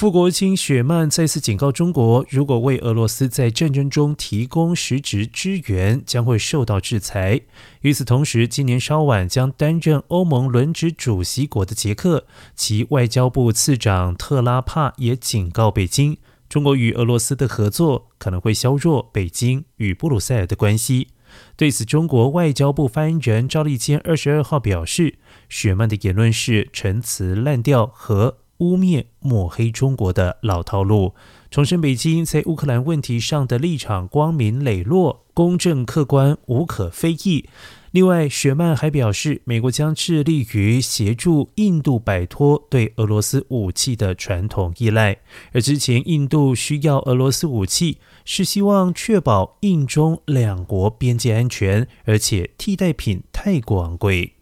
副国卿雪曼再次警告中国，如果为俄罗斯在战争中提供实质支援，将会受到制裁。与此同时，今年稍晚将担任欧盟轮值主席国的捷克，其外交部次长特拉帕也警告北京，中国与俄罗斯的合作可能会削弱北京与布鲁塞尔的关系。对此，中国外交部发言人赵立坚二十二号表示，雪曼的言论是陈词滥调和。污蔑抹黑中国的老套路，重申北京在乌克兰问题上的立场光明磊落、公正客观、无可非议。另外，雪曼还表示，美国将致力于协助印度摆脱对俄罗斯武器的传统依赖，而之前印度需要俄罗斯武器，是希望确保印中两国边界安全，而且替代品太过昂贵。